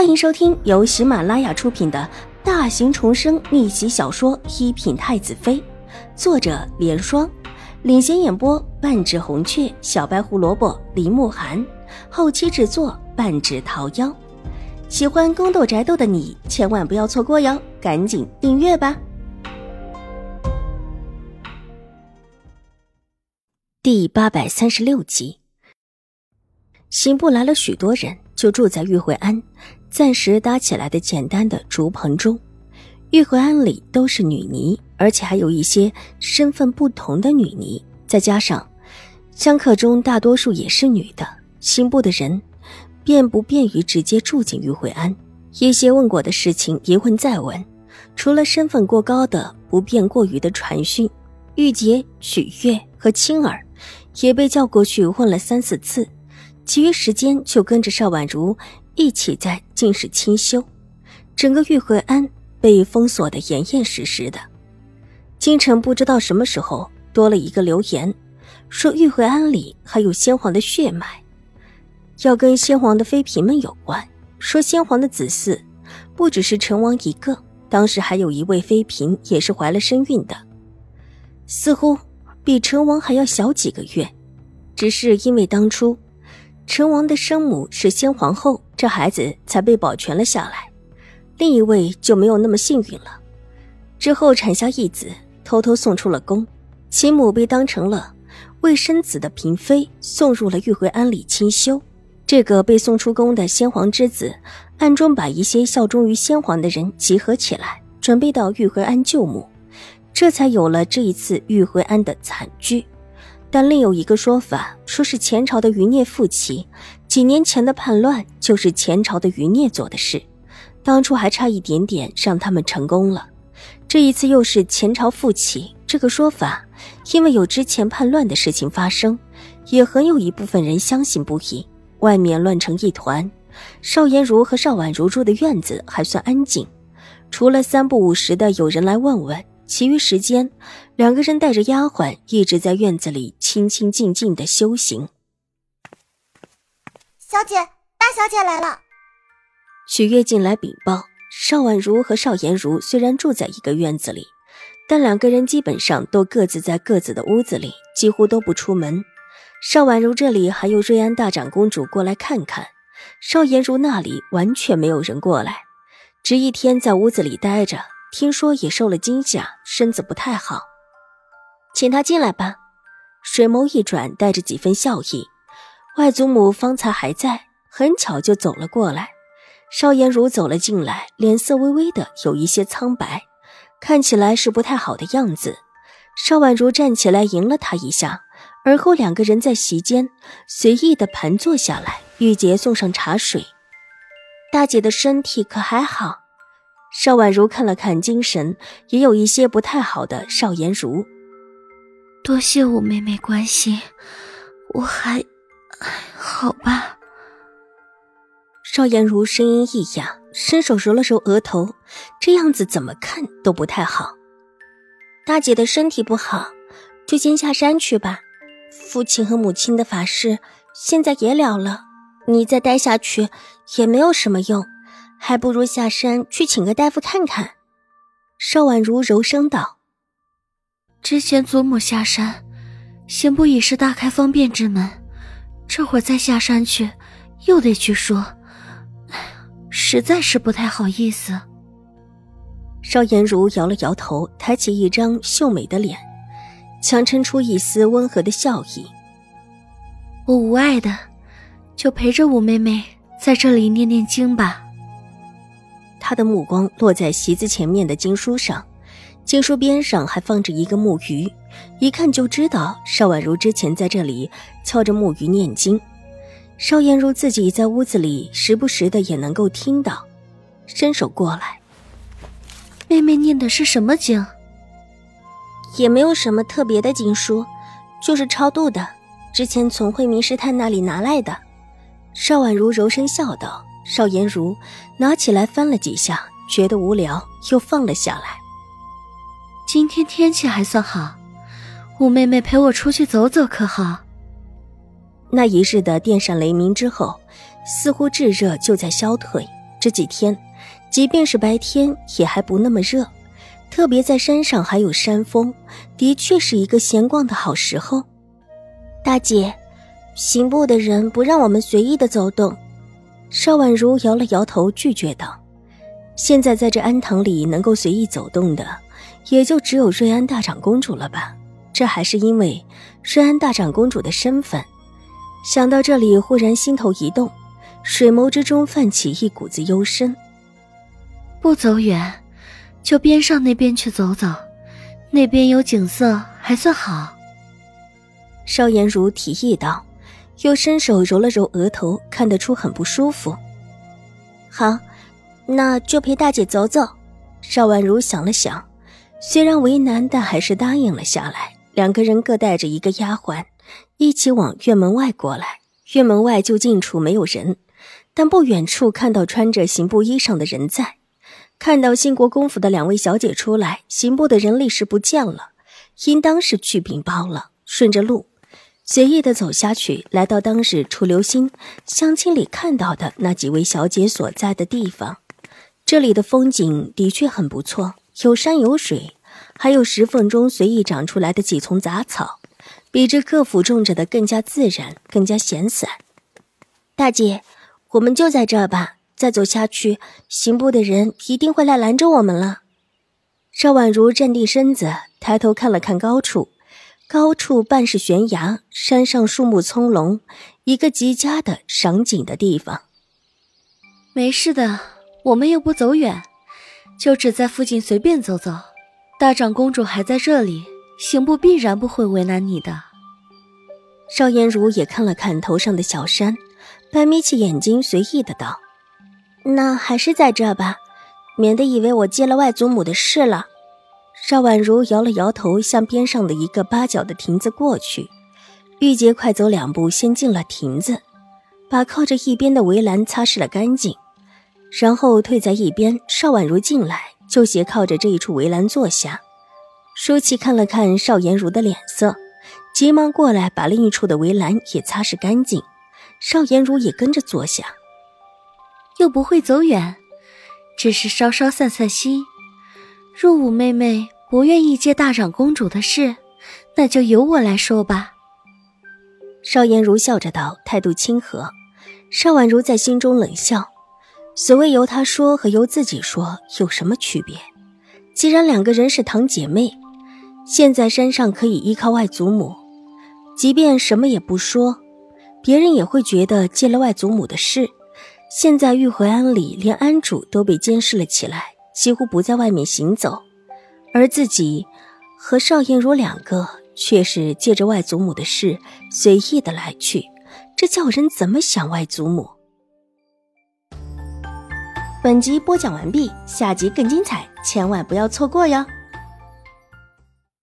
欢迎收听由喜马拉雅出品的大型重生逆袭小说《一品太子妃》，作者：莲霜，领衔演播：半指红雀、小白胡萝卜、林慕寒，后期制作：半指桃夭。喜欢宫斗宅斗的你千万不要错过哟，赶紧订阅吧！第八百三十六集，刑部来了许多人。就住在玉惠庵暂时搭起来的简单的竹棚中。玉慧庵里都是女尼，而且还有一些身份不同的女尼，再加上香客中大多数也是女的，刑部的人便不便于直接住进玉慧庵。一些问过的事情一问再问，除了身份过高的不便过于的传讯，玉洁、许月和青儿也被叫过去问了三四次。其余时间就跟着邵婉如一起在进室清修，整个玉慧庵被封锁的严严实实的。京城不知道什么时候多了一个流言，说玉慧庵里还有先皇的血脉，要跟先皇的妃嫔们有关。说先皇的子嗣不只是成王一个，当时还有一位妃嫔也是怀了身孕的，似乎比成王还要小几个月，只是因为当初。成王的生母是先皇后，这孩子才被保全了下来。另一位就没有那么幸运了，之后产下一子，偷偷送出了宫，其母被当成了未生子的嫔妃，送入了玉回庵里清修。这个被送出宫的先皇之子，暗中把一些效忠于先皇的人集合起来，准备到玉回庵救母，这才有了这一次玉回庵的惨剧。但另有一个说法，说是前朝的余孽复起，几年前的叛乱就是前朝的余孽做的事，当初还差一点点让他们成功了，这一次又是前朝复起。这个说法，因为有之前叛乱的事情发生，也很有一部分人相信不疑。外面乱成一团，邵颜如和邵婉如住的院子还算安静，除了三不五时的有人来问问。其余时间，两个人带着丫鬟一直在院子里清清静静的修行。小姐，大小姐来了。许月进来禀报，邵婉如和邵颜如虽然住在一个院子里，但两个人基本上都各自在各自的屋子里，几乎都不出门。邵婉如这里还有瑞安大长公主过来看看，邵颜如那里完全没有人过来，只一天在屋子里待着。听说也受了惊吓，身子不太好，请他进来吧。水眸一转，带着几分笑意。外祖母方才还在，很巧就走了过来。邵颜如走了进来，脸色微微的有一些苍白，看起来是不太好的样子。邵婉如站起来迎了他一下，而后两个人在席间随意的盘坐下来。玉洁送上茶水，大姐的身体可还好？邵婉如看了看精神也有一些不太好的邵颜如，多谢五妹妹关心，我还好吧。邵颜如声音一哑，伸手揉了揉额头，这样子怎么看都不太好。大姐的身体不好，就先下山去吧。父亲和母亲的法事现在也了了，你再待下去也没有什么用。还不如下山去请个大夫看看。”邵婉如柔声道。“之前祖母下山，刑部已是大开方便之门，这会儿再下山去，又得去说，实在是不太好意思。”邵颜如摇了摇头，抬起一张秀美的脸，强撑出一丝温和的笑意：“我无碍的，就陪着五妹妹在这里念念经吧。”他的目光落在席子前面的经书上，经书边上还放着一个木鱼，一看就知道邵婉如之前在这里敲着木鱼念经。邵艳如自己在屋子里时不时的也能够听到，伸手过来，妹妹念的是什么经？也没有什么特别的经书，就是超度的，之前从慧明师太那里拿来的。邵婉如柔声笑道。邵颜如拿起来翻了几下，觉得无聊，又放了下来。今天天气还算好，五妹妹陪我出去走走可好？那一日的电闪雷鸣之后，似乎炙热就在消退，这几天，即便是白天也还不那么热，特别在山上还有山风，的确是一个闲逛的好时候。大姐，刑部的人不让我们随意的走动。邵婉如摇了摇头，拒绝道：“现在在这安堂里能够随意走动的，也就只有瑞安大长公主了吧？这还是因为瑞安大长公主的身份。”想到这里，忽然心头一动。水眸之中泛起一股子幽深。不走远，就边上那边去走走，那边有景色，还算好。邵颜如提议道，又伸手揉了揉额头，看得出很不舒服。好，那就陪大姐走走。邵婉如想了想，虽然为难，但还是答应了下来。两个人各带着一个丫鬟，一起往院门外过来。院门外就近处没有人。但不远处看到穿着刑部衣裳的人在，看到兴国公府的两位小姐出来，刑部的人立时不见了，应当是去禀报了。顺着路，随意的走下去，来到当日楚留心相亲里看到的那几位小姐所在的地方。这里的风景的确很不错，有山有水，还有石缝中随意长出来的几丛杂草，比这各府种着的更加自然，更加闲散。大姐。我们就在这儿吧，再走下去，刑部的人一定会来拦着我们了。邵婉如站定身子，抬头看了看高处，高处半是悬崖，山上树木葱茏，一个极佳的赏景的地方。没事的，我们又不走远，就只在附近随便走走。大长公主还在这里，刑部必然不会为难你的。邵颜如也看了看头上的小山。半眯起眼睛，随意的道：“那还是在这吧，免得以为我接了外祖母的事了。”邵婉如摇了摇头，向边上的一个八角的亭子过去。玉洁快走两步，先进了亭子，把靠着一边的围栏擦拭了干净，然后退在一边。邵婉如进来，就斜靠着这一处围栏坐下。舒淇看了看邵颜如的脸色，急忙过来把另一处的围栏也擦拭干净。邵颜如也跟着坐下，又不会走远，只是稍稍散散心。若五妹妹不愿意接大长公主的事，那就由我来说吧。邵颜如笑着道，态度亲和。邵婉如在心中冷笑：所谓由他说和由自己说有什么区别？既然两个人是堂姐妹，现在山上可以依靠外祖母，即便什么也不说。别人也会觉得借了外祖母的事，现在玉回庵里连庵主都被监视了起来，几乎不在外面行走，而自己和邵艳如两个却是借着外祖母的事随意的来去，这叫人怎么想外祖母？本集播讲完毕，下集更精彩，千万不要错过哟。